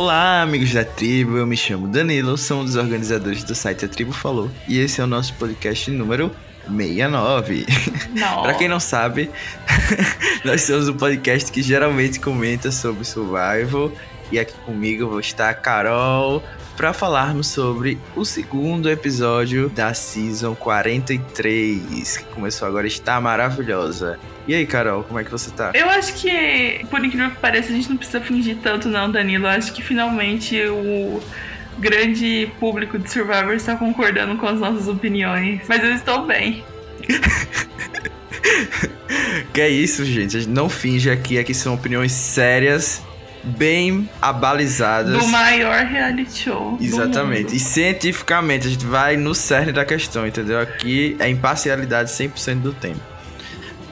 Olá, amigos da tribo. Eu me chamo Danilo, sou um dos organizadores do site A Tribo Falou e esse é o nosso podcast número 69. Para quem não sabe, nós somos um podcast que geralmente comenta sobre survival e aqui comigo vou estar a Carol para falarmos sobre o segundo episódio da season 43, que começou agora está maravilhosa. E aí, Carol, como é que você tá? Eu acho que, por incrível que pareça, a gente não precisa fingir tanto, não, Danilo. Eu acho que finalmente o grande público de Survivor está concordando com as nossas opiniões. Mas eu estou bem. que é isso, gente. A gente não finge aqui, aqui são opiniões sérias bem abalizadas. Do maior reality show. Exatamente. E cientificamente, a gente vai no cerne da questão, entendeu? Aqui é imparcialidade 100% do tempo.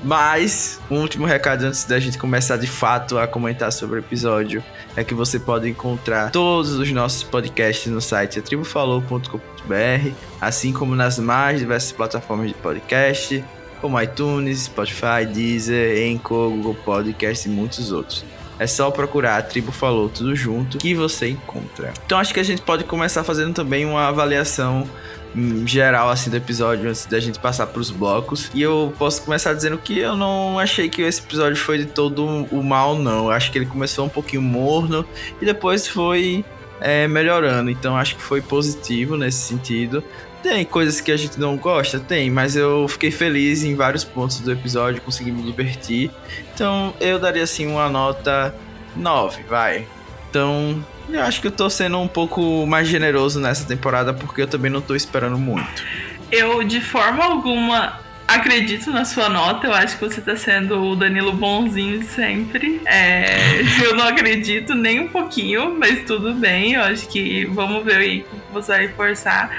Mas, um último recado antes da gente começar de fato a comentar sobre o episódio é que você pode encontrar todos os nossos podcasts no site atribufalou.com.br, assim como nas mais diversas plataformas de podcast, como iTunes, Spotify, Deezer, Anchor, Google Podcast e muitos outros. É só procurar a Tribo Falou tudo junto que você encontra. Então acho que a gente pode começar fazendo também uma avaliação hum, geral assim do episódio antes da gente passar para os blocos. E eu posso começar dizendo que eu não achei que esse episódio foi de todo o mal não. Eu acho que ele começou um pouquinho morno e depois foi é, melhorando. Então acho que foi positivo nesse sentido. Tem coisas que a gente não gosta? Tem, mas eu fiquei feliz em vários pontos do episódio, consegui me divertir. Então eu daria assim uma nota 9, vai. Então eu acho que eu tô sendo um pouco mais generoso nessa temporada porque eu também não tô esperando muito. Eu, de forma alguma, acredito na sua nota. Eu acho que você tá sendo o Danilo bonzinho sempre. É, eu não acredito nem um pouquinho, mas tudo bem. Eu acho que vamos ver aí você vai forçar.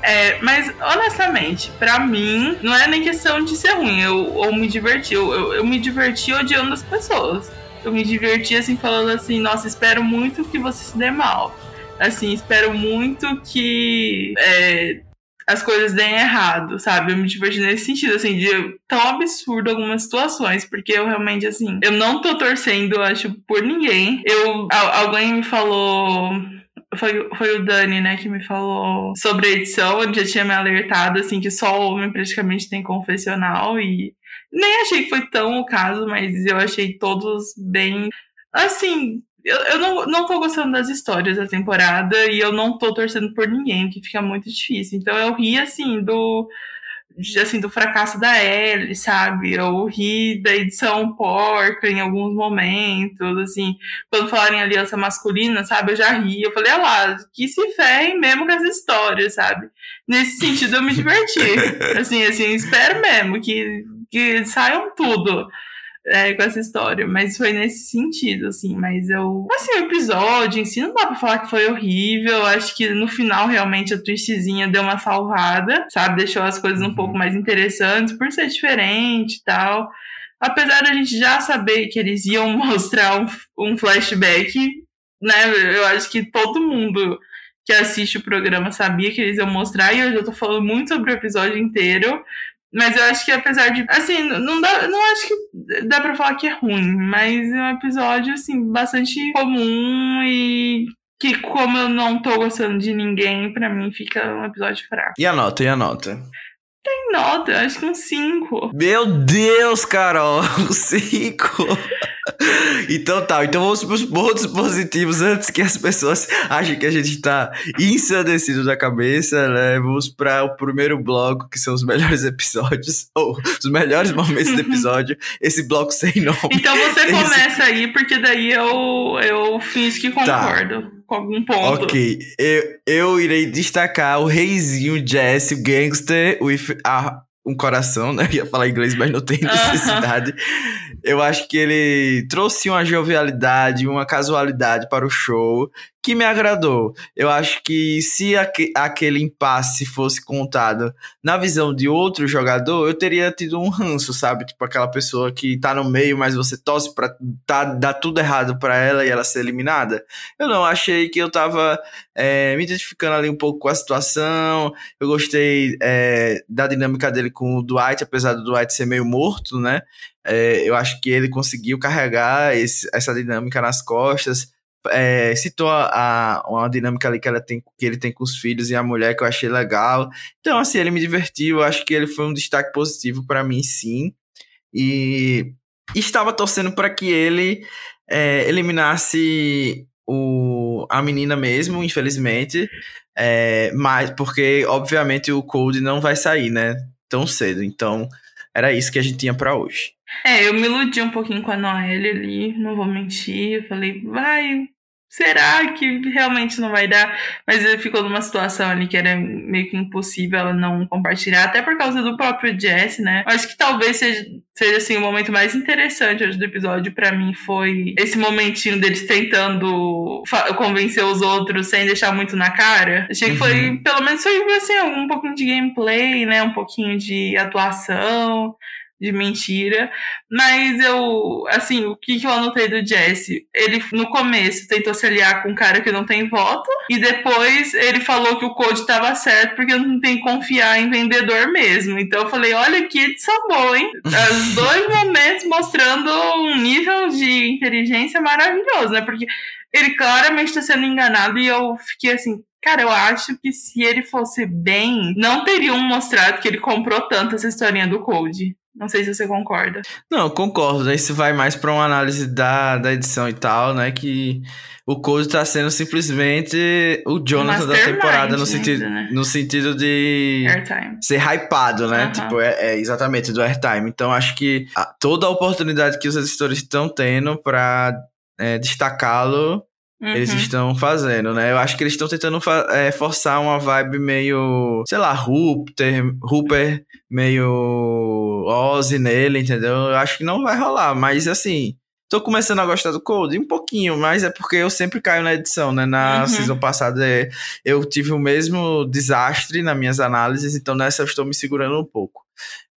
É, mas, honestamente, para mim, não é nem questão de ser ruim eu, ou me divertir. Eu, eu, eu me diverti odiando as pessoas. Eu me diverti assim, falando assim: nossa, espero muito que você se dê mal. Assim, espero muito que. É, as coisas deem errado, sabe? Eu me diverti nesse sentido, assim, de tão absurdo algumas situações, porque eu realmente, assim, eu não tô torcendo, acho, por ninguém. Eu, alguém me falou. Foi, foi o Dani, né, que me falou sobre a edição. Ele já tinha me alertado, assim, que só homem praticamente tem confessional. E nem achei que foi tão o caso, mas eu achei todos bem. Assim, eu, eu não, não tô gostando das histórias da temporada e eu não tô torcendo por ninguém, que fica muito difícil. Então eu ri, assim, do assim, do fracasso da Ellie, sabe? Eu ri da edição porca em alguns momentos, assim, quando falarem aliança masculina, sabe? Eu já ri, eu falei, ah lá, que se ferrem mesmo com as histórias, sabe? Nesse sentido eu me diverti. assim, assim, espero mesmo que, que saiam tudo é, com essa história, mas foi nesse sentido, assim. Mas eu. Assim, o episódio em si não dá pra falar que foi horrível. Acho que no final, realmente, a twistzinha deu uma salvada, sabe? Deixou as coisas um uhum. pouco mais interessantes por ser diferente e tal. Apesar da gente já saber que eles iam mostrar um, um flashback, né? Eu acho que todo mundo que assiste o programa sabia que eles iam mostrar, e eu já tô falando muito sobre o episódio inteiro. Mas eu acho que apesar de. Assim, não dá. Não acho que dá pra falar que é ruim, mas é um episódio, assim, bastante comum e. Que como eu não tô gostando de ninguém, pra mim fica um episódio fraco. E a nota, e a nota? Tem nota, acho que um 5. Meu Deus, Carol, 5. então tá, então vamos pros pontos positivos antes que as pessoas achem que a gente tá ensandecido da cabeça, né? Vamos para o primeiro bloco, que são os melhores episódios, ou os melhores momentos do episódio. Esse bloco sem nome. Então você começa Esse... aí, porque daí eu, eu finge que tá. concordo. Tá algum ponto. Ok, eu, eu irei destacar o reizinho Jesse, o gangster, with a, um coração, né? Eu ia falar inglês, mas não tem necessidade. Uh -huh. Eu acho que ele trouxe uma jovialidade, uma casualidade para o show que me agradou. Eu acho que se aque aquele impasse fosse contado na visão de outro jogador, eu teria tido um ranço, sabe? Tipo aquela pessoa que tá no meio, mas você torce pra tá, dar tudo errado para ela e ela ser eliminada. Eu não achei que eu tava é, me identificando ali um pouco com a situação. Eu gostei é, da dinâmica dele com o Dwight, apesar do Dwight ser meio morto, né? É, eu acho que ele conseguiu carregar esse, essa dinâmica nas costas. É, citou a, a, uma dinâmica ali que, ela tem, que ele tem com os filhos e a mulher que eu achei legal. Então, assim, ele me divertiu. Acho que ele foi um destaque positivo para mim, sim. E estava torcendo para que ele é, eliminasse o, a menina mesmo, infelizmente. É, mas porque, obviamente, o Cold não vai sair, né? Tão cedo. Então, era isso que a gente tinha para hoje. É, eu me iludi um pouquinho com a Noelle ali, não vou mentir. Eu falei, vai, será que realmente não vai dar? Mas ele ficou numa situação ali que era meio que impossível ela não compartilhar, até por causa do próprio Jesse, né? Acho que talvez seja, seja assim, o momento mais interessante hoje do episódio para mim foi esse momentinho deles tentando convencer os outros sem deixar muito na cara. Achei que foi, uhum. pelo menos foi assim, um pouquinho de gameplay, né? Um pouquinho de atuação de mentira. Mas eu, assim, o que, que eu anotei do Jesse? Ele, no começo, tentou se aliar com um cara que não tem voto, e depois ele falou que o code estava certo porque não tem que confiar em vendedor mesmo. Então eu falei, olha que edição boa, hein? Os dois momentos mostrando um nível de inteligência maravilhoso, né? Porque ele claramente está sendo enganado e eu fiquei assim, Cara, eu acho que se ele fosse bem, não teriam mostrado que ele comprou tanto essa historinha do Code. Não sei se você concorda. Não, concordo. Né? Isso vai mais para uma análise da, da edição e tal, né? Que o Code tá sendo simplesmente o Jonathan da temporada no sentido, né? no sentido de airtime. ser hypado, né? Tipo, é, é, exatamente do airtime. Então acho que a, toda a oportunidade que os editores estão tendo para é, destacá-lo Uhum. Eles estão fazendo, né? Eu acho que eles estão tentando é, forçar uma vibe meio, sei lá, Rupter, Rupert, meio Ozzy nele, entendeu? Eu acho que não vai rolar, mas assim, tô começando a gostar do Cold, um pouquinho, mas é porque eu sempre caio na edição, né? Na uhum. season passada é, eu tive o mesmo desastre nas minhas análises, então nessa eu estou me segurando um pouco.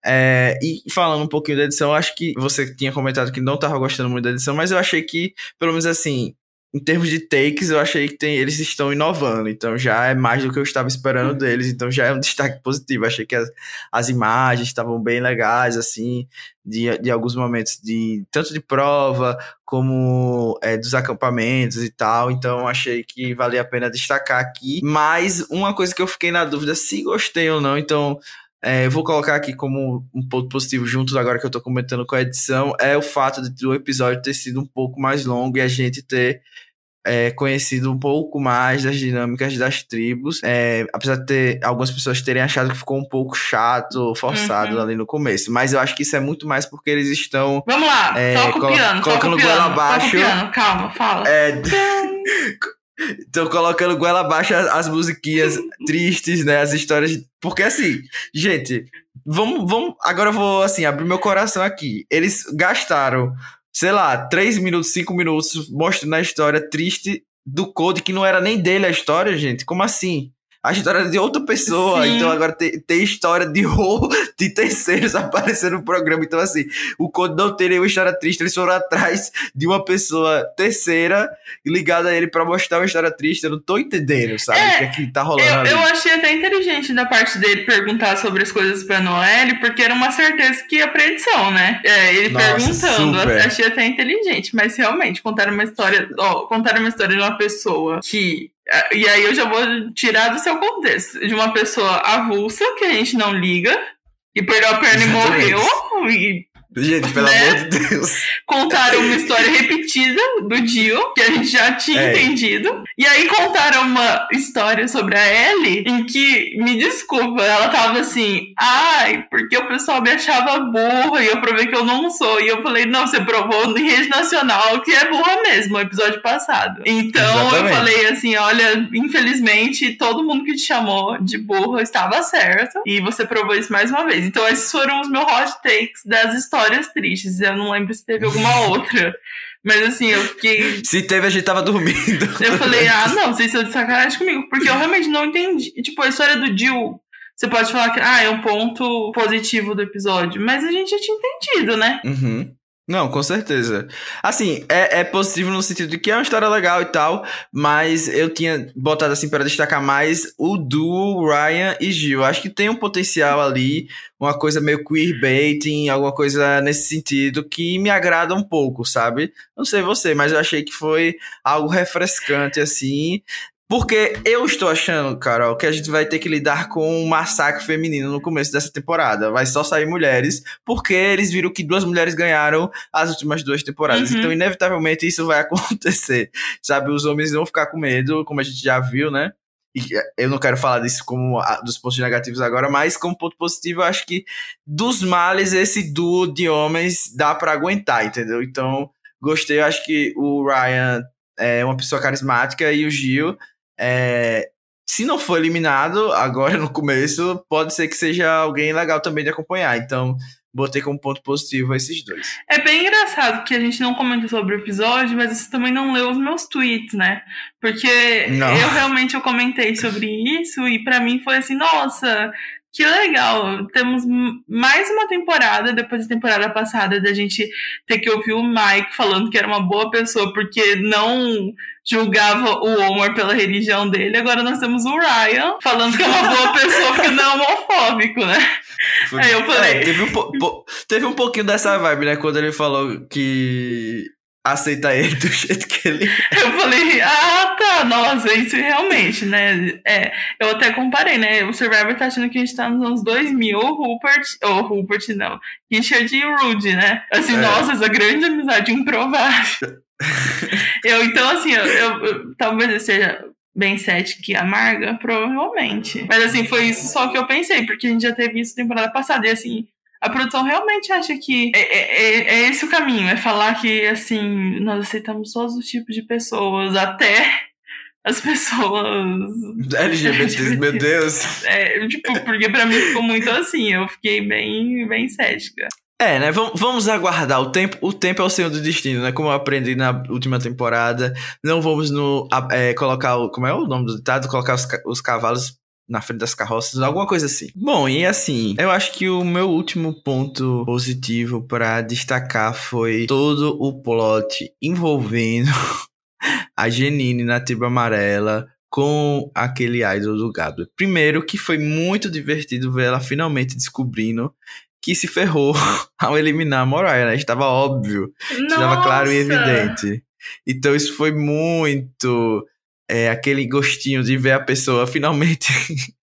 É, e falando um pouquinho da edição, acho que você tinha comentado que não estava gostando muito da edição, mas eu achei que, pelo menos assim, em termos de takes, eu achei que tem, eles estão inovando, então já é mais do que eu estava esperando uhum. deles, então já é um destaque positivo. Achei que as, as imagens estavam bem legais, assim, de, de alguns momentos, de tanto de prova como é, dos acampamentos e tal, então achei que valia a pena destacar aqui. Mas uma coisa que eu fiquei na dúvida se gostei ou não, então. É, eu vou colocar aqui como um ponto positivo, junto agora que eu tô comentando com a edição, é o fato de o episódio ter sido um pouco mais longo e a gente ter é, conhecido um pouco mais das dinâmicas das tribos, é, apesar de ter algumas pessoas terem achado que ficou um pouco chato, forçado uhum. ali no começo. Mas eu acho que isso é muito mais porque eles estão. Vamos lá, é, toca o piano, colocando goela abaixo. Calma, fala. É, Estão colocando goela abaixo as musiquinhas tristes, né? As histórias. Porque assim, gente, vamos, vamos. Agora eu vou assim, abrir meu coração aqui. Eles gastaram sei lá, 3 minutos, 5 minutos mostrando a história triste do Code, que não era nem dele a história, gente. Como assim? A história de outra pessoa. Sim. Então agora tem, tem história de de terceiros aparecendo no programa. Então, assim, o Conde não tem nenhuma história triste. Eles foram atrás de uma pessoa terceira ligada a ele pra mostrar uma história triste. Eu não tô entendendo, sabe? É, o que é que tá rolando. Eu, eu, achei até inteligente da parte dele perguntar sobre as coisas pra Noelle, porque era uma certeza que ia pra edição, né? É, ele Nossa, perguntando. Super. Achei até inteligente, mas realmente, contaram uma história. Ó, contaram uma história de uma pessoa que e aí eu já vou tirar do seu contexto. De uma pessoa avulsa, que a gente não liga, e perdeu a perna Exatamente. e morreu. E Gente, pelo né? amor de Deus. Contaram uma história repetida do Dio, que a gente já tinha é. entendido. E aí contaram uma história sobre a Ellie, em que, me desculpa, ela tava assim, ai, porque o pessoal me achava burra e eu provei que eu não sou. E eu falei, não, você provou em rede nacional que é burra mesmo, no episódio passado. Então Exatamente. eu falei assim, olha, infelizmente, todo mundo que te chamou de burra estava certo. E você provou isso mais uma vez. Então esses foram os meus hot takes das histórias histórias tristes. Eu não lembro se teve alguma outra. Mas assim, eu fiquei. Se teve, a gente tava dormindo. Eu falei, ah, não, se eu de sacanagem comigo. Porque eu realmente não entendi. Tipo, a história do Jill, você pode falar que ah, é um ponto positivo do episódio. Mas a gente já tinha entendido, né? Uhum. Não, com certeza. Assim, é, é positivo no sentido de que é uma história legal e tal, mas eu tinha botado assim para destacar mais o duo Ryan e Gil. Acho que tem um potencial ali, uma coisa meio queerbaiting, alguma coisa nesse sentido que me agrada um pouco, sabe? Não sei você, mas eu achei que foi algo refrescante assim. Porque eu estou achando, Carol, que a gente vai ter que lidar com um massacre feminino no começo dessa temporada. Vai só sair mulheres, porque eles viram que duas mulheres ganharam as últimas duas temporadas. Uhum. Então, inevitavelmente, isso vai acontecer. Sabe, os homens vão ficar com medo, como a gente já viu, né? E eu não quero falar disso como dos pontos negativos agora, mas como ponto positivo, eu acho que dos males, esse duo de homens dá para aguentar, entendeu? Então, gostei. Eu acho que o Ryan é uma pessoa carismática e o Gil é, se não for eliminado agora no começo, pode ser que seja alguém legal também de acompanhar. Então, botei como ponto positivo esses dois. É bem engraçado que a gente não comenta sobre o episódio, mas você também não leu os meus tweets, né? Porque não. eu realmente eu comentei sobre isso e para mim foi assim, nossa, que legal! Temos mais uma temporada, depois da temporada passada, da gente ter que ouvir o Mike falando que era uma boa pessoa porque não julgava o Omar pela religião dele. Agora nós temos o Ryan falando que é uma boa pessoa porque não é homofóbico, né? Aí eu falei. É, teve, um teve um pouquinho dessa vibe, né? Quando ele falou que aceita ele do jeito que ele é. Eu falei, ah, tá, nossa, isso realmente, né? É, eu até comparei, né? O Survivor tá achando que a gente tá nos anos 2000, Rupert, ou Rupert não, Richard e Rude, né? Assim, é. nossa, essa grande amizade improvável. eu, então, assim, eu, eu, eu talvez eu seja bem cética e amarga, provavelmente. Mas, assim, foi isso só que eu pensei, porque a gente já teve isso temporada passada, e, assim, a produção realmente acha que é, é, é, é, esse o caminho, é falar que, assim, nós aceitamos todos os tipos de pessoas, até as pessoas. LGBT, meu Deus! É, tipo, porque pra mim ficou muito assim, eu fiquei bem, bem cética. É, né? Vamos, vamos aguardar. O tempo, o tempo é o senhor do destino, né? Como eu aprendi na última temporada. Não vamos no, é, colocar o. Como é o nome do ditado? Colocar os, os cavalos na frente das carroças, alguma coisa assim. Bom, e assim, eu acho que o meu último ponto positivo para destacar foi todo o plot envolvendo a Genine na tribo amarela com aquele idol do Gabriel. Primeiro que foi muito divertido ver ela finalmente descobrindo que se ferrou ao eliminar a Moraya, né? Estava óbvio, estava claro e evidente. Então isso foi muito é, aquele gostinho de ver a pessoa finalmente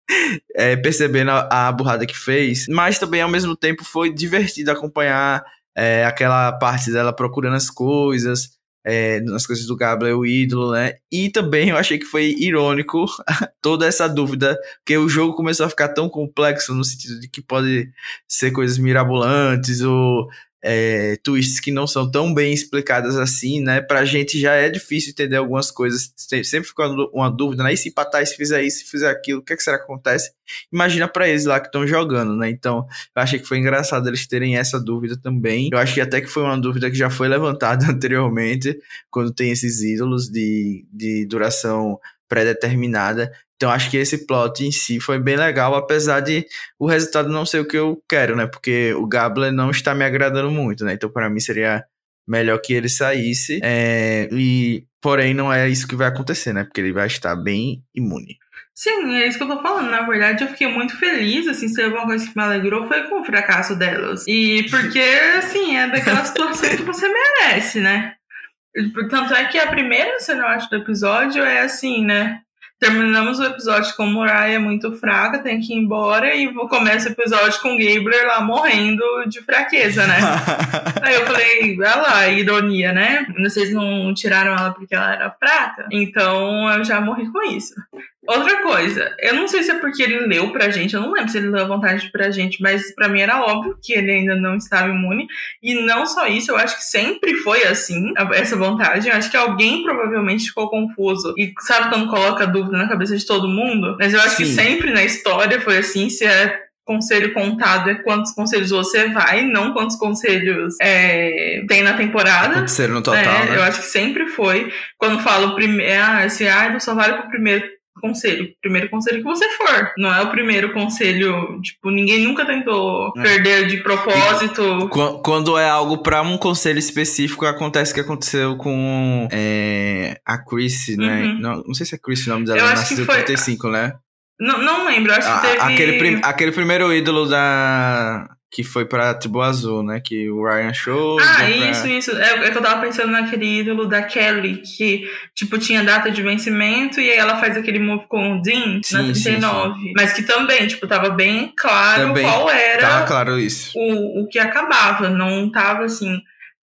é, percebendo a, a, burrada que fez, mas também ao mesmo tempo foi divertido acompanhar é, aquela parte dela procurando as coisas, é, nas coisas do Gabriel, o ídolo, né? E também eu achei que foi irônico toda essa dúvida, porque o jogo começou a ficar tão complexo no sentido de que pode ser coisas mirabolantes ou é, twists que não são tão bem explicadas assim, né? Pra gente já é difícil entender algumas coisas, sempre fica uma dúvida, né? E se empatar, se fizer isso, se fizer aquilo, o que, é que será que acontece? Imagina para eles lá que estão jogando, né? Então, eu achei que foi engraçado eles terem essa dúvida também. Eu acho que até que foi uma dúvida que já foi levantada anteriormente, quando tem esses ídolos de, de duração pré-determinada. Então acho que esse plot em si foi bem legal, apesar de o resultado não ser o que eu quero, né? Porque o Gabler não está me agradando muito, né? Então para mim seria melhor que ele saísse. É, e porém não é isso que vai acontecer, né? Porque ele vai estar bem imune. Sim, é isso que eu tô falando. Na verdade, eu fiquei muito feliz, assim, se alguma coisa que me alegrou foi com o fracasso delas. E porque, assim, é daquela situação que você merece, né? Tanto é que a primeira cena, eu acho, do episódio é assim, né? Terminamos o episódio com Moriah muito fraca, tem que ir embora, e começa o episódio com Gabriel lá morrendo de fraqueza, né? Aí eu falei, olha lá, ironia, né? Vocês não tiraram ela porque ela era fraca, então eu já morri com isso. Outra coisa, eu não sei se é porque ele leu pra gente, eu não lembro se ele leu a vontade pra gente, mas pra mim era óbvio que ele ainda não estava imune. E não só isso, eu acho que sempre foi assim, essa vontade. Eu acho que alguém provavelmente ficou confuso. E sabe quando coloca dúvida na cabeça de todo mundo? Mas eu acho Sim. que sempre na história foi assim, se é conselho contado é quantos conselhos você vai, não quantos conselhos é, tem na temporada. Aconteceram no total, é, né? Eu acho que sempre foi. Quando falo primeiro, ah, esse ah, só vale pro primeiro conselho. Primeiro conselho que você for. Não é o primeiro conselho, tipo, ninguém nunca tentou é. perder de propósito. Quando é algo para um conselho específico, acontece o que aconteceu com é, a Chris, né? Uhum. Não, não sei se é Chris o nome dela, nasceu em 35, né? Não, não lembro, acho que teve... Aquele, prim... aquele primeiro ídolo da que foi pra Tribo Azul, né? Que o Ryan show. Ah, isso, pra... isso. É, é, que eu tava pensando naquele ídolo da Kelly, que, tipo, tinha data de vencimento e aí ela faz aquele move com o Dean sim, na 39. Sim, sim. Mas que também, tipo, tava bem claro também, qual era. Tava claro isso. O, o que acabava. Não tava assim.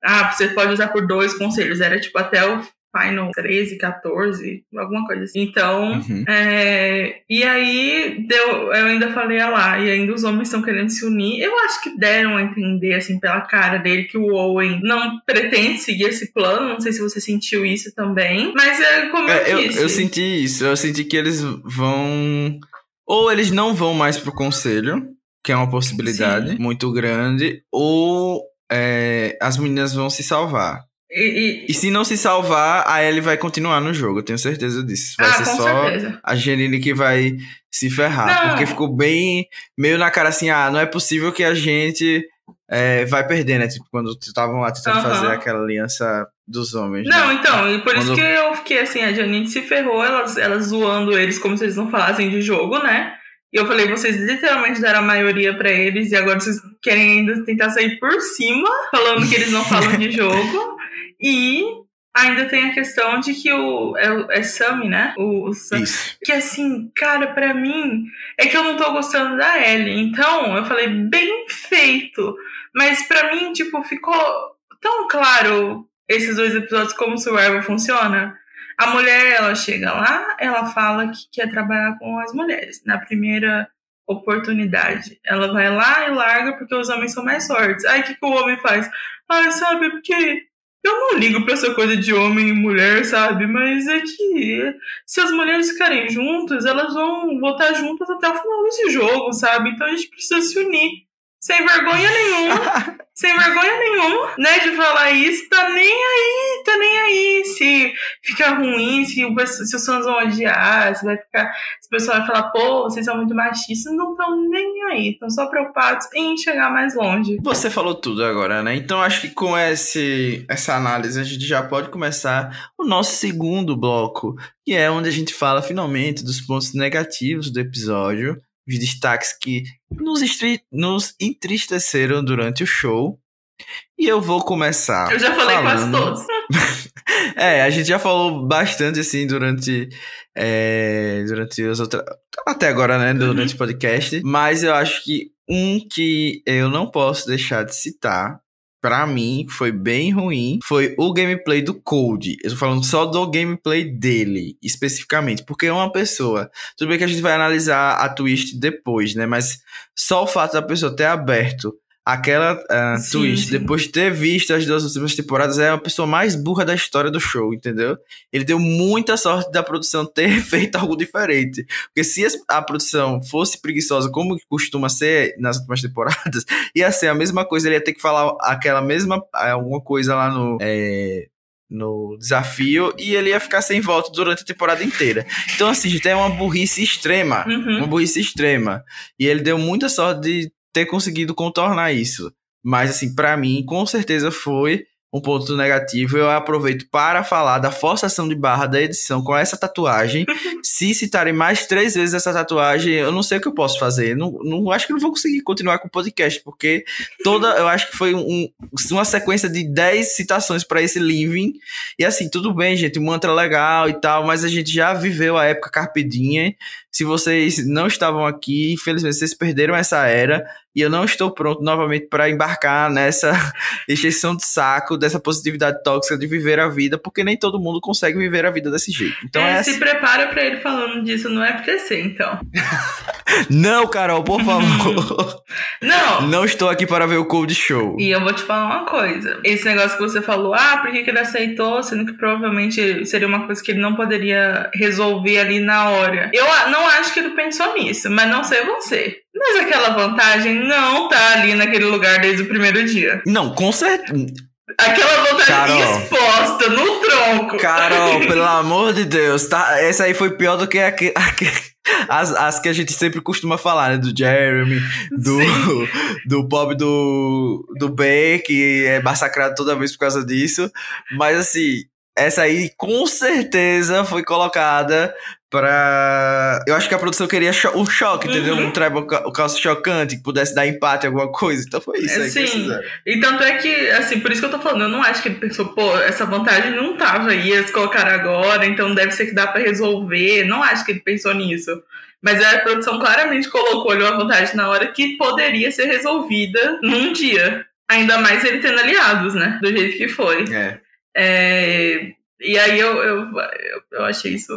Ah, você pode usar por dois conselhos. Era, tipo, até o Final 13, 14, alguma coisa assim. Então, uhum. é, e aí deu, eu ainda falei ah lá, e ainda os homens estão querendo se unir. Eu acho que deram a entender, assim, pela cara dele, que o Owen não pretende seguir esse plano. Não sei se você sentiu isso também. Mas é como é, eu, disse. Eu, eu senti isso, eu senti que eles vão. Ou eles não vão mais pro conselho, que é uma possibilidade Sim. muito grande, ou é, as meninas vão se salvar. E, e, e, se não se salvar, a Ellie vai continuar no jogo, eu tenho certeza disso. Vai ah, ser só certeza. a Janine que vai se ferrar. Não. Porque ficou bem meio na cara assim, ah, não é possível que a gente é, vai perder, né? Tipo, quando estavam lá tentando fazer aquela aliança dos homens. Não, né? então, e por quando... isso que eu fiquei assim, a Janine se ferrou, elas, elas zoando eles como se eles não falassem de jogo, né? E eu falei, vocês literalmente deram a maioria para eles e agora vocês querem ainda tentar sair por cima, falando que eles não falam de jogo. E ainda tem a questão de que o é, é Sammy, né? O, o Sam, que assim, cara, para mim é que eu não tô gostando da Ellie. Então, eu falei bem feito, mas para mim tipo ficou tão claro esses dois episódios como o Survivor funciona. A mulher, ela chega lá, ela fala que quer trabalhar com as mulheres. Na primeira oportunidade, ela vai lá e larga porque os homens são mais fortes. Aí o que, que o homem faz? Ah, sabe, porque eu não ligo pra essa coisa de homem e mulher, sabe? Mas é que se as mulheres ficarem juntas, elas vão voltar juntas até o final desse jogo, sabe? Então a gente precisa se unir. Sem vergonha nenhuma. sem vergonha nenhuma, né, de falar isso, tá nem aí, tá nem aí se fica ruim, se, o, se os fãs vão odiar, se vai ficar, se o pessoal vai falar, pô, vocês são muito machistas, não estão nem aí, estão só preocupados em chegar mais longe. Você falou tudo agora, né? Então acho que com esse, essa análise a gente já pode começar o nosso segundo bloco, que é onde a gente fala finalmente dos pontos negativos do episódio os destaques que nos, nos entristeceram durante o show. E eu vou começar. Eu já falei falando... quase todos. é, a gente já falou bastante assim durante. É, durante as outras. Até agora, né? Durante uhum. o podcast. Mas eu acho que um que eu não posso deixar de citar para mim, foi bem ruim, foi o gameplay do Code. Eu tô falando só do gameplay dele, especificamente, porque é uma pessoa. Tudo bem que a gente vai analisar a twist depois, né? Mas só o fato da pessoa ter aberto aquela uh, twist, depois de ter visto as duas últimas temporadas, é a pessoa mais burra da história do show, entendeu? Ele deu muita sorte da produção ter feito algo diferente. Porque se a produção fosse preguiçosa, como costuma ser nas últimas temporadas, ia ser a mesma coisa, ele ia ter que falar aquela mesma alguma coisa lá no. É, no desafio e ele ia ficar sem volta durante a temporada inteira. Então, assim, gente, é uma burrice extrema. Uhum. Uma burrice extrema. E ele deu muita sorte de ter conseguido contornar isso. Mas, assim, para mim, com certeza foi um ponto negativo. Eu aproveito para falar da forçação de barra da edição com essa tatuagem. Se citarem mais três vezes essa tatuagem, eu não sei o que eu posso fazer. Não, não acho que não vou conseguir continuar com o podcast, porque toda. Eu acho que foi um, uma sequência de dez citações para esse living. E assim, tudo bem, gente, mantra legal e tal, mas a gente já viveu a época Carpedinha. Se vocês não estavam aqui, infelizmente vocês perderam essa era e eu não estou pronto novamente para embarcar nessa extensão de saco dessa positividade tóxica de viver a vida, porque nem todo mundo consegue viver a vida desse jeito. Então é, é se prepara para ele falando disso no FTC, então. não, Carol, por favor. não. Não estou aqui para ver o Cold Show. E eu vou te falar uma coisa. Esse negócio que você falou, ah, por que, que ele aceitou, sendo que provavelmente seria uma coisa que ele não poderia resolver ali na hora. Eu não acho que ele pensou nisso, mas não sei você. Mas aquela vantagem não tá ali naquele lugar desde o primeiro dia. Não, com certeza. Aquela vontade Carol, exposta no tronco. Carol, pelo amor de Deus, tá? Essa aí foi pior do que a, a, as, as que a gente sempre costuma falar, né? Do Jeremy, do, do Bob do, do Ben, que é massacrado toda vez por causa disso. Mas assim, essa aí com certeza foi colocada pra. Eu acho que a produção queria cho um choque, uhum. entendeu? Um tribal o calço chocante, que pudesse dar empate, alguma coisa. Então foi isso aí Sim. que E tanto é que, assim, por isso que eu tô falando, eu não acho que ele pensou, pô, essa vantagem não tava aí, eles colocaram agora, então deve ser que dá pra resolver. Não acho que ele pensou nisso. Mas a produção claramente colocou ali uma vantagem na hora que poderia ser resolvida num dia. Ainda mais ele tendo aliados, né? Do jeito que foi. É. É, e aí eu, eu, eu achei isso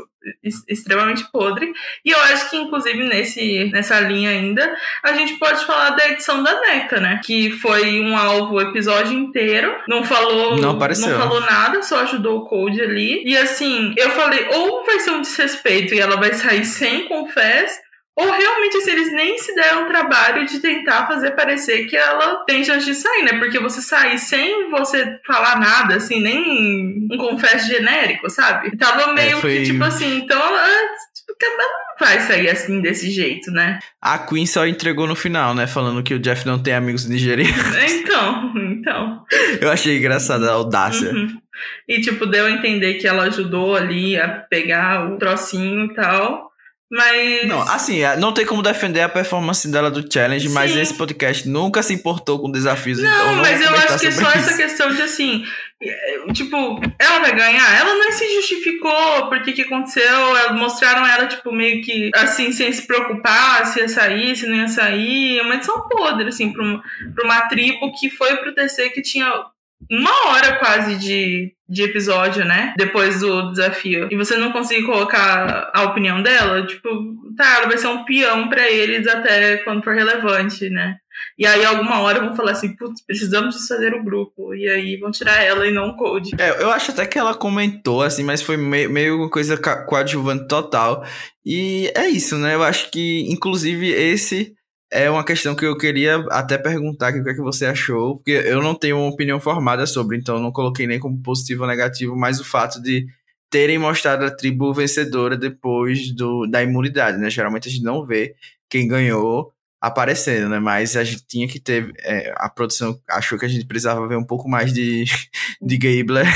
extremamente podre. E eu acho que, inclusive, nesse, nessa linha ainda, a gente pode falar da edição da NECA, né? Que foi um alvo o episódio inteiro. Não falou. Não apareceu. Não falou nada, só ajudou o Code ali. E assim, eu falei, ou vai ser um desrespeito e ela vai sair sem confess, ou realmente, assim, eles nem se deram o trabalho de tentar fazer parecer que ela tem chance de sair, né? Porque você sair sem você falar nada, assim, nem um confesso genérico, sabe? Tava é, meio é, foi... que, tipo assim, então ela, tipo, ela não vai sair assim desse jeito, né? A Queen só entregou no final, né? Falando que o Jeff não tem amigos nigerianos. Então, então. Eu achei engraçada a audácia. Uhum. E, tipo, deu a entender que ela ajudou ali a pegar o trocinho e tal. Mas. Não, assim, é, não tem como defender a performance dela do challenge, Sim. mas esse podcast nunca se importou com desafios. Não, então não mas eu acho que é só isso. essa questão de assim. É, tipo, ela vai ganhar? Ela não se justificou por que aconteceu. Mostraram ela, tipo, meio que assim, sem se preocupar se ia sair, se não ia sair. É uma edição podre, assim, pra uma, pra uma tribo que foi pro TC que tinha uma hora quase de, de episódio, né? Depois do desafio. E você não conseguir colocar a opinião dela, tipo, tá, ela vai ser um peão para eles até quando for relevante, né? E aí, alguma hora vão falar assim, putz, precisamos desfazer o grupo. E aí vão tirar ela e não o Code. É, eu acho até que ela comentou, assim, mas foi meio, meio coisa coadjuvante total. E é isso, né? Eu acho que, inclusive, esse é uma questão que eu queria até perguntar o que é que você achou, porque eu não tenho uma opinião formada sobre, então não coloquei nem como positivo ou negativo, mas o fato de terem mostrado a tribo vencedora depois do, da imunidade, né? Geralmente a gente não vê quem ganhou aparecendo, né? Mas a gente tinha que ter. É, a produção achou que a gente precisava ver um pouco mais de, de Gabler.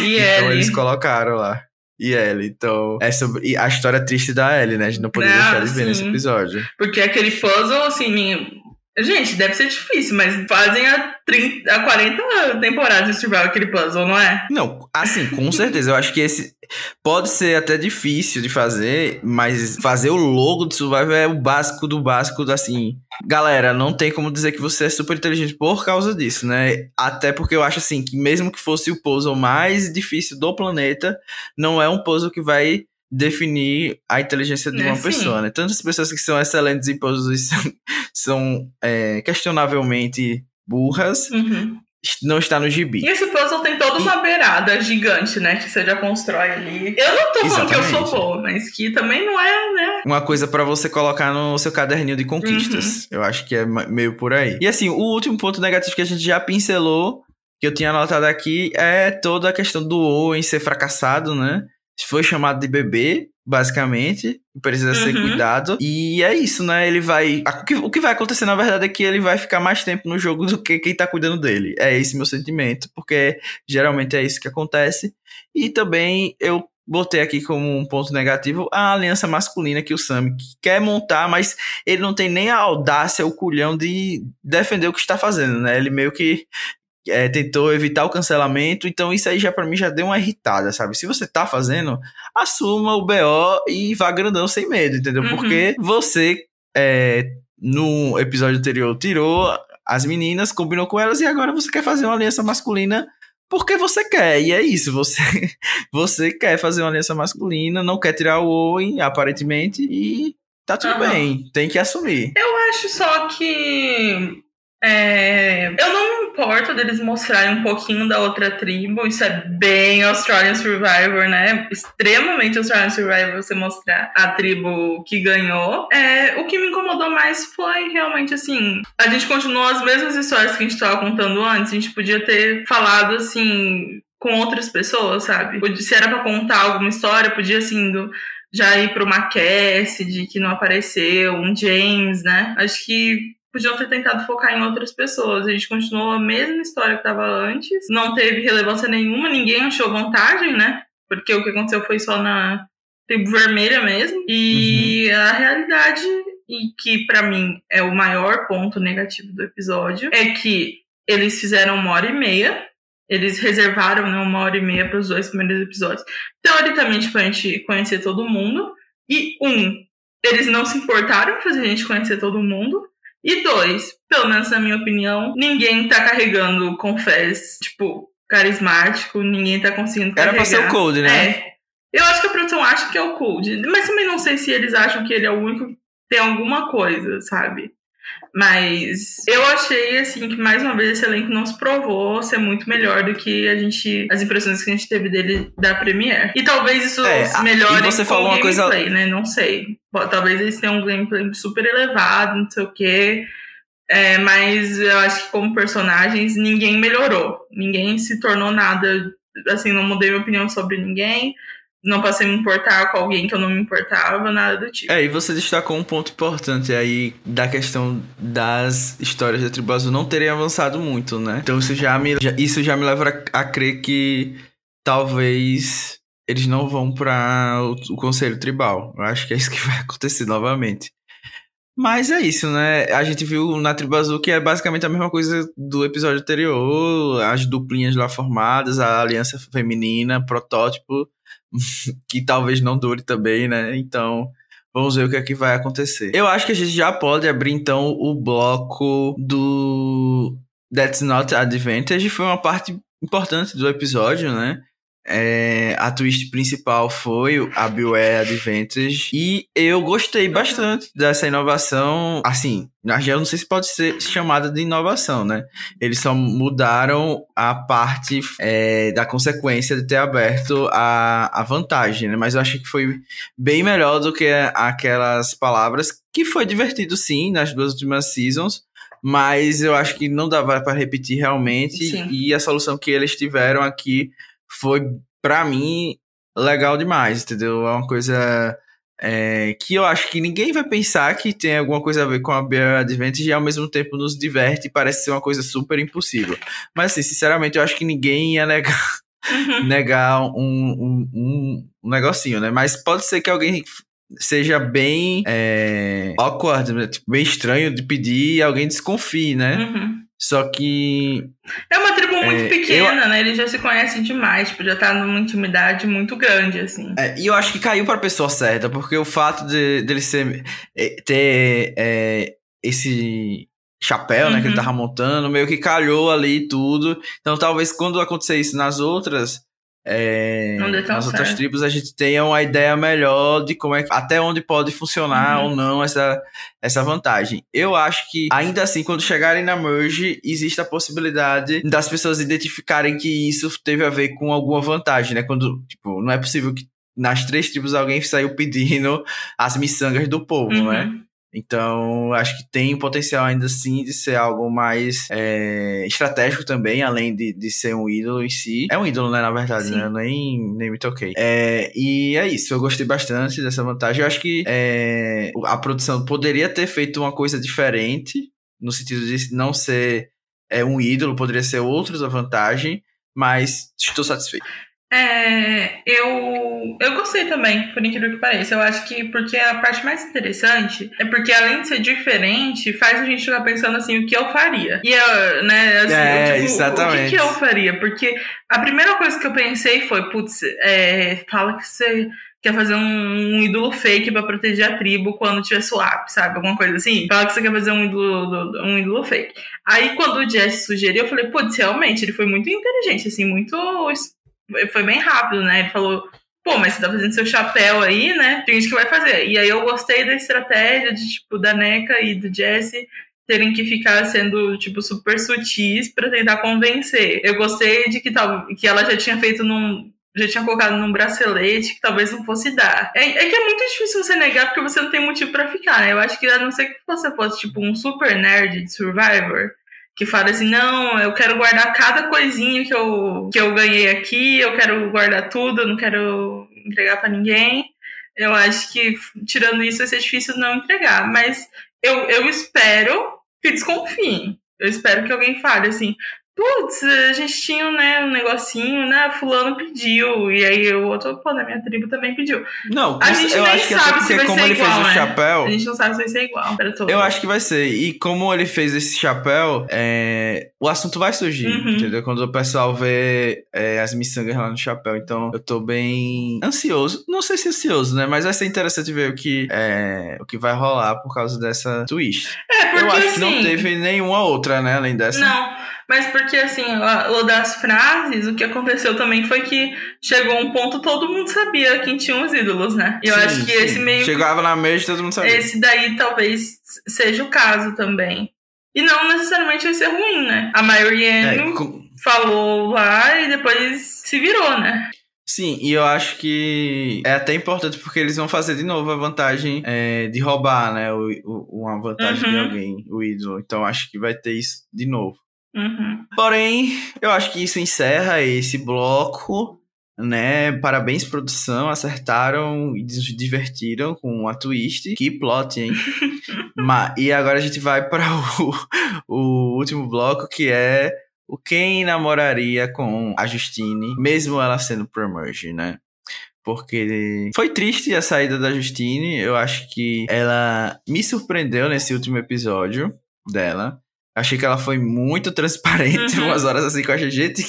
E então ele. eles colocaram lá e Ellie. Então, é sobre a história triste da Ellie, né? A gente não poderia deixar de ver nesse episódio. Porque aquele puzzle, assim, Gente, deve ser difícil, mas fazem há, 30, há 40 temporadas de Survival aquele puzzle, não é? Não, assim, com certeza. Eu acho que esse pode ser até difícil de fazer, mas fazer o logo de Survival é o básico do básico, assim. Galera, não tem como dizer que você é super inteligente por causa disso, né? Até porque eu acho assim que mesmo que fosse o puzzle mais difícil do planeta, não é um puzzle que vai definir a inteligência de é, uma sim. pessoa, né? Tantas pessoas que são excelentes em puzzles são é, questionavelmente burras, uhum. não está no gibi. E esse puzzle tem toda uma beirada gigante, né? Que você já constrói ali. Eu não tô falando Exatamente. que eu sou boa, mas que também não é, né? Uma coisa para você colocar no seu caderninho de conquistas. Uhum. Eu acho que é meio por aí. E assim, o último ponto negativo que a gente já pincelou, que eu tinha anotado aqui, é toda a questão do Owen ser fracassado, né? Foi chamado de bebê, basicamente, precisa ser uhum. cuidado. E é isso, né? Ele vai. O que, o que vai acontecer, na verdade, é que ele vai ficar mais tempo no jogo do que quem tá cuidando dele. É esse meu sentimento, porque geralmente é isso que acontece. E também eu botei aqui como um ponto negativo a aliança masculina que o Sam quer montar, mas ele não tem nem a audácia, o culhão de defender o que está fazendo, né? Ele meio que é, tentou evitar o cancelamento, então isso aí já para mim já deu uma irritada, sabe? Se você tá fazendo, assuma o BO e vá grandão sem medo, entendeu? Uhum. Porque você é, no episódio anterior tirou as meninas, combinou com elas e agora você quer fazer uma aliança masculina porque você quer, e é isso, você você quer fazer uma aliança masculina, não quer tirar o Owen, aparentemente, e tá tudo uhum. bem, tem que assumir. Eu acho só que é, eu não importo deles mostrarem um pouquinho da outra tribo. Isso é bem Australian Survivor, né? Extremamente Australian Survivor você mostrar a tribo que ganhou. É, o que me incomodou mais foi realmente assim: a gente continuou as mesmas histórias que a gente estava contando antes. A gente podia ter falado assim com outras pessoas, sabe? Se era para contar alguma história, podia assim. Do, já ir para uma Cassidy que não apareceu, um James, né? Acho que podiam ter tentado focar em outras pessoas. A gente continuou a mesma história que estava antes, não teve relevância nenhuma, ninguém achou vantagem, né? Porque o que aconteceu foi só na tribo vermelha mesmo. E uhum. a realidade, e que para mim é o maior ponto negativo do episódio, é que eles fizeram uma hora e meia. Eles reservaram né, uma hora e meia para os dois primeiros episódios. Teoricamente, para a gente conhecer todo mundo. E, um, eles não se importaram em fazer a gente conhecer todo mundo. E dois, pelo menos na minha opinião, ninguém tá carregando confés, tipo, carismático, ninguém tá conseguindo carregar. Era pra ser o Cold, né? É. Eu acho que a produção acha que é o Cold, mas também não sei se eles acham que ele é o único que tem alguma coisa, sabe? Mas eu achei assim que mais uma vez esse elenco não se provou ser muito melhor do que a gente as impressões que a gente teve dele da Premiere. E talvez isso é, melhore e você falou uma gameplay, coisa... né? Não sei. Talvez eles tenham um gameplay super elevado, não sei o quê. É, mas eu acho que como personagens ninguém melhorou. Ninguém se tornou nada. Assim, não mudei minha opinião sobre ninguém não passei a me importar com alguém que eu não me importava, nada do tipo. É, e você destacou um ponto importante aí da questão das histórias da Tribo Azul não terem avançado muito, né? Então isso já me, já, isso já me leva a, a crer que talvez eles não vão para o, o, Conselho Tribal. Eu acho que é isso que vai acontecer novamente. Mas é isso, né? A gente viu na Tribo Azul que é basicamente a mesma coisa do episódio anterior, as duplinhas lá formadas, a aliança feminina, protótipo que talvez não dure também, né? Então, vamos ver o que é que vai acontecer. Eu acho que a gente já pode abrir então o bloco do That's Not Advantage. Foi uma parte importante do episódio, né? É, a twist principal foi a Beware Advantage e eu gostei bastante dessa inovação. Assim, eu não sei se pode ser chamada de inovação, né? Eles só mudaram a parte é, da consequência de ter aberto a, a vantagem, né? Mas eu achei que foi bem melhor do que aquelas palavras, que foi divertido sim nas duas últimas seasons mas eu acho que não dava para repetir realmente Sim. e a solução que eles tiveram aqui foi, para mim, legal demais, entendeu? É uma coisa é, que eu acho que ninguém vai pensar que tem alguma coisa a ver com a Bear Advantage e ao mesmo tempo nos diverte e parece ser uma coisa super impossível. Mas, assim, sinceramente, eu acho que ninguém ia negar, uhum. negar um, um, um, negocinho, né? Mas pode ser que alguém seja bem é, awkward, né? tipo, bem estranho de pedir e alguém desconfie, né? Uhum. Só que. É uma tribo muito é, pequena, eu... né? Eles já se conhecem demais, tipo, já tá numa intimidade muito grande, assim. É, e eu acho que caiu pra pessoa certa, porque o fato de dele ser. É, ter é, esse chapéu, uhum. né, que ele uhum. tava montando, meio que calhou ali tudo. Então talvez quando acontecer isso nas outras é, nas outras tribos a gente tenha uma ideia melhor de como é até onde pode funcionar uhum. ou não essa, essa vantagem. Eu acho que ainda assim, quando chegarem na merge, existe a possibilidade das pessoas identificarem que isso teve a ver com alguma vantagem, né? Quando, tipo, não é possível que nas três tribos alguém saiu pedindo as miçangas do povo, uhum. né? Então, acho que tem o potencial ainda assim de ser algo mais é, estratégico também, além de, de ser um ídolo em si. É um ídolo, né, na verdade, Sim. né? Eu nem, nem me toquei. É, e é isso, eu gostei bastante dessa vantagem. Eu acho que é, a produção poderia ter feito uma coisa diferente, no sentido de não ser é, um ídolo, poderia ser outra vantagem, mas estou satisfeito. É, eu, eu gostei também, por incrível que pareça. Eu acho que porque a parte mais interessante é porque, além de ser diferente, faz a gente ficar pensando assim, o que eu faria. E eu, né, assim, é, tipo, exatamente. o que, que, eu faria? Porque a primeira coisa que eu pensei foi, putz, é, fala que você quer fazer um, um ídolo fake para proteger a tribo quando tiver swap, sabe? Alguma coisa assim. Fala que você quer fazer um ídolo, um ídolo fake. Aí, quando o Jesse sugeriu, eu falei, putz, realmente, ele foi muito inteligente, assim, muito foi bem rápido, né? Ele falou, pô, mas você tá fazendo seu chapéu aí, né? Tem gente que vai fazer. E aí eu gostei da estratégia de, tipo, da NECA e do Jesse terem que ficar sendo, tipo, super sutis para tentar convencer. Eu gostei de que, tal, que ela já tinha feito num. Já tinha colocado num bracelete que talvez não fosse dar. É, é que é muito difícil você negar porque você não tem motivo para ficar, né? Eu acho que a não ser que você fosse, tipo, um super nerd de Survivor, que fala assim, não, eu quero guardar cada coisinha que eu, que eu ganhei aqui, eu quero guardar tudo, eu não quero entregar para ninguém. Eu acho que, tirando isso, vai ser difícil não entregar. Mas eu, eu espero que desconfiem. Eu espero que alguém fale assim, putz, a gente tinha né, um negocinho, né? Fulano pediu. E aí o outro, pô, da minha tribo também pediu. Não, a gente eu nem acho que sabe se vai como ser ele igual, fez o né? chapéu. A gente não sabe se vai ser igual para todos. Eu acho que vai ser. E como ele fez esse chapéu, é, o assunto vai surgir, Uhum. entendeu? Quando o pessoal vê é, as miçangas lá no chapéu. Então, eu tô bem ansioso. Não sei se ansioso, né? Mas vai ser interessante ver o que, é, o que vai rolar por causa dessa twist. É, porque eu acho assim. que não teve nenhuma outra, né? Além dessa. Não, mas porque assim, o das frases, o que aconteceu também foi que chegou um ponto todo mundo sabia quem tinha os ídolos, né? E eu Sim, acho que sim. esse meio Chegava na mesa e todo mundo sabia. esse daí talvez seja o caso também. E não necessariamente vai ser ruim, né? A maioria É, com- falou lá e depois se virou, né? Sim, e eu acho que é até importante porque eles vão fazer de novo a vantagem é, de roubar, né? O, o- uma vantagem de Uhum. alguém, o ídolo. Então acho que vai ter isso de novo. Uhum. Porém, eu acho que isso encerra esse bloco, né? Parabéns, produção. Acertaram e se divertiram com a twist. Que plot, hein? Ma- e agora a gente vai para o, o último bloco, que é o quem namoraria com a Justine, mesmo ela sendo Promerge, né? Porque foi triste a saída da Justine. Eu acho que ela me surpreendeu nesse último episódio dela. Achei que ela foi muito transparente, Uhum. umas horas assim que eu achei, gente,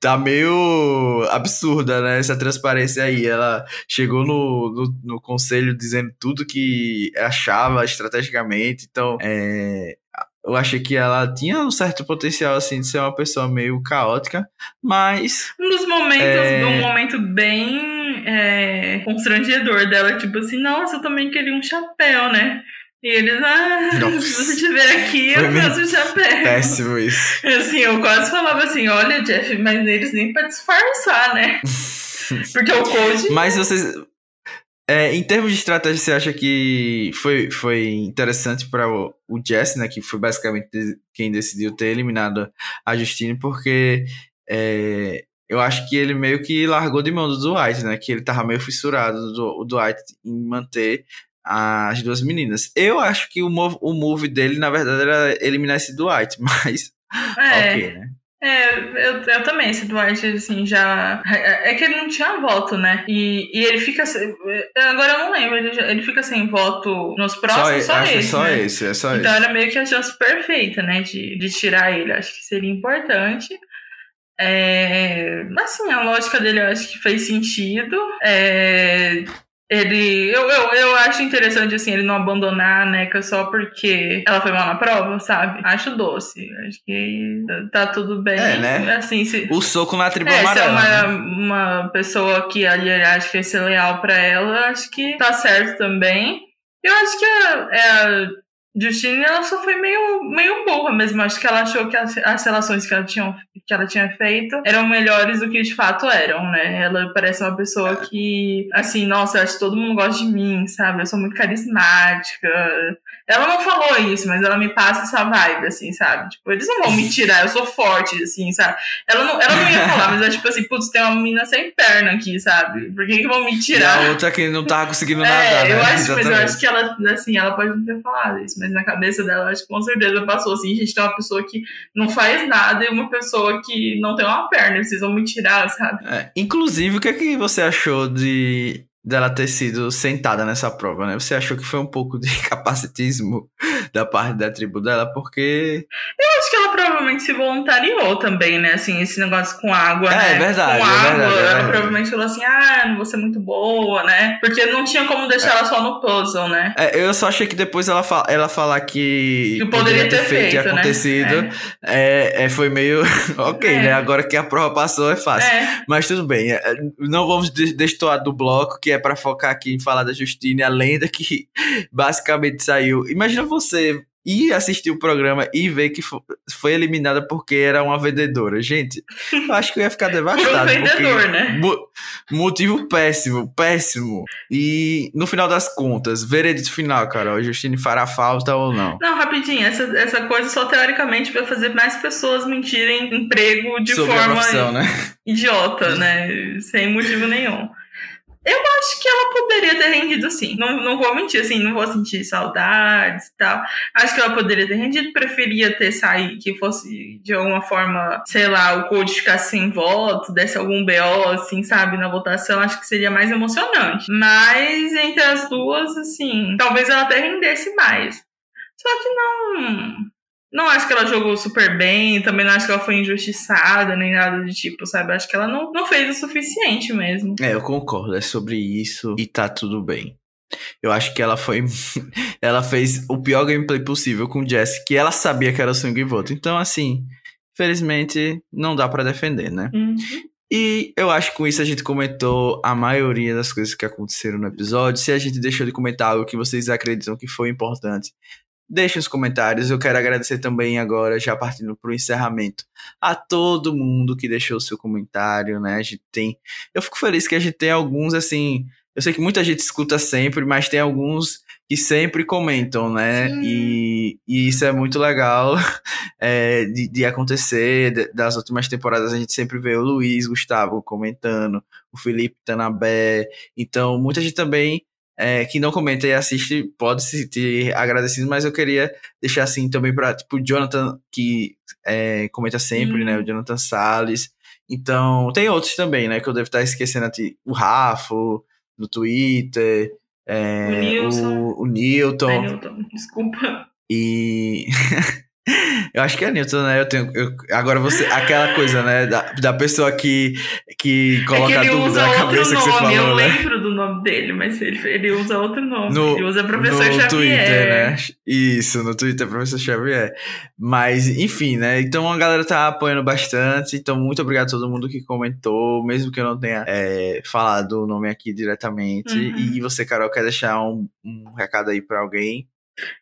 tá meio absurda, né? Essa transparência aí. Ela chegou no, no, no conselho dizendo tudo que achava estrategicamente. Então, é, eu achei que ela tinha um certo potencial, assim, de ser uma pessoa meio caótica, mas. Um dos momentos, É. um momento bem é, constrangedor dela, tipo assim, nossa, eu também queria um chapéu, né? E eles, ah, Nossa. se você tiver aqui, eu faço o chapéu. Péssimo isso. Assim, eu quase falava assim, olha, Jeff, mas eles nem pra disfarçar, né? Porque o coach. Mas vocês. é, em termos de estratégia, você acha que foi, foi interessante para o, o Jesse, né? Que foi basicamente quem decidiu ter eliminado a Justine, porque é, eu acho que ele meio que largou de mão do Dwight, né? Que ele tava meio fissurado do o Dwight em manter as duas meninas. Eu acho que o move, o move dele, na verdade, era eliminar esse Dwight, mas É, ok, né? é eu, eu também, esse Dwight, assim, já. É é que ele não tinha voto, né? E, e ele fica. sem- Agora eu não lembro, ele, ele fica sem voto nos próximos, só, que esse. só né? esse, é só Então esse. era meio que a chance perfeita, né, de, de tirar ele. Acho que seria importante. É, assim, a lógica dele eu acho que fez sentido. É, ele, eu, eu, eu acho interessante assim ele não abandonar a NECA só porque ela foi mal na prova, sabe? Acho doce. Acho que tá tudo bem. É, né? Assim, se, O soco na tribo é, se é uma, né? uma pessoa que ali acho que vai ser leal pra ela, acho que tá certo também. Eu acho que é, a Justine ela só foi meio, meio burra mesmo. Acho que ela achou que as, as relações que ela, tinha, que ela tinha feito eram melhores do que de fato eram, né? Ela parece uma pessoa que, assim, nossa, eu acho que todo mundo gosta de mim, sabe? Eu sou muito carismática. Ela não falou isso, mas ela me passa essa vibe, assim, sabe? Tipo, eles não vão me tirar, eu sou forte, assim, sabe? Ela não, ela não ia falar, mas é tipo assim, putz, tem uma menina sem perna aqui, sabe? Por que, que vão me E tirar? a outra que não tava conseguindo É, nadar, né? eu acho, mas eu acho que ela, assim, ela pode não ter falado isso, mas na cabeça dela, eu acho que com certeza passou assim, gente, tem uma pessoa que não faz nada e uma pessoa que não tem uma perna, vocês vão me tirar, sabe? É, inclusive, o que, é que você achou de dela ter sido sentada nessa prova, né? Você achou que foi um pouco de capacitismo da parte da tribo dela, porque. Eu acho que ela provavelmente se voluntariou também, né? Assim, esse negócio com água, É, né? é verdade, Com é água, verdade, é ela verdade. provavelmente falou assim, ah, não vou ser muito boa, né? Porque não tinha como deixar ela só no puzzle, né? É, eu só achei que depois ela, ela falar que, Que poderia ter feito, e né? acontecido, é. é, foi meio. ok, É. né? Agora que a prova passou é fácil. É, Mas tudo bem, é, não vamos des- destoar do bloco, que é pra focar aqui em falar da Justine, a lenda que basicamente saiu. Imagina você ir assistir o programa e ver que foi eliminada porque era uma vendedora. Gente, eu acho que eu ia ficar devastado. Um vendedor, né? Motivo péssimo, péssimo. E no final das contas, veredito final, Carol, Justine fará falta ou não? Não, rapidinho, essa, essa coisa só teoricamente vai fazer mais pessoas mentirem emprego de Sobre forma profissão, né? idiota, né? Sem motivo nenhum. Eu acho que ela poderia ter rendido sim. Não, não vou mentir, assim, não vou sentir saudades e tal. Acho que ela poderia ter rendido. Preferia ter saído, que fosse de alguma forma, sei lá, o code ficasse sem voto, desse algum BO, assim, sabe, na votação. Acho que seria mais emocionante. Mas entre as duas, assim, talvez ela até rendesse mais. Só que não. Não acho que ela jogou super bem, também não acho que ela foi injustiçada, nem nada do tipo, sabe? Acho que ela não, não fez o suficiente mesmo. É, eu concordo, é sobre isso e tá tudo bem. Eu acho que ela foi. ela fez o pior gameplay possível com Jess, que ela sabia que era swing voto. Então, assim, felizmente não dá para defender, né? Uhum. E eu acho que com isso a gente comentou a maioria das coisas que aconteceram no episódio. Se a gente deixou de comentar algo que vocês acreditam que foi importante, Deixe os comentários. Eu quero agradecer também agora, já partindo para o encerramento, a todo mundo que deixou o seu comentário, né? A gente tem. Eu fico feliz que a gente tem alguns, assim. Eu sei que muita gente escuta sempre, mas tem alguns que sempre comentam, né? E, e, isso é muito legal é, de, de, acontecer. Das últimas temporadas a gente sempre vê o Luiz Gustavo comentando, o Felipe Tanabé. Então, muita gente também é, que não comenta e assiste pode se sentir agradecido, mas eu queria deixar assim também para tipo o Jonathan que é, comenta sempre, né? O Jonathan Salles. Então, tem outros também, né? Que eu devo estar esquecendo aqui. O Rafa, no Twitter, é, o Nilton. O, o Newton. É, Newton. Desculpa. E Eu acho que é Newton, né? Eu tenho, eu, agora você. Aquela coisa, né? Da, da pessoa que, que coloca é que a dúvida na cabeça nome. que você falou, eu né? lembro nome dele, mas ele, ele usa outro nome. No, ele usa professor no Xavier. Twitter, né? Isso, no Twitter, professor Xavier. Mas, enfim, né? Então a galera tá apoiando bastante. Então, muito obrigado a todo mundo que comentou, mesmo que eu não tenha é, falado o nome aqui diretamente. Uhum. E você, Carol, quer deixar um, um recado aí pra alguém?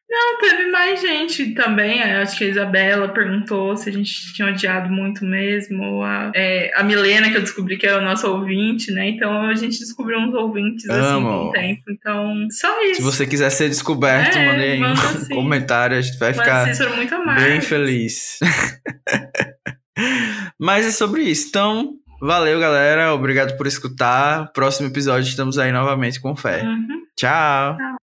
Não, teve mais gente também. Acho que a Isabela perguntou se a gente tinha odiado muito mesmo. A, é, a Milena, que eu descobri que é o nosso ouvinte, né? Então a gente descobriu uns ouvintes assim Amo. com o tempo. Então, só isso. Se você quiser ser descoberto, É, aí um assim. comentário, a gente vai Mas ficar Cícero muito bem feliz. Mas é sobre isso. Então, valeu, galera. Obrigado por escutar. Próximo episódio estamos aí novamente com fé. Uhum. Tchau. Tchau.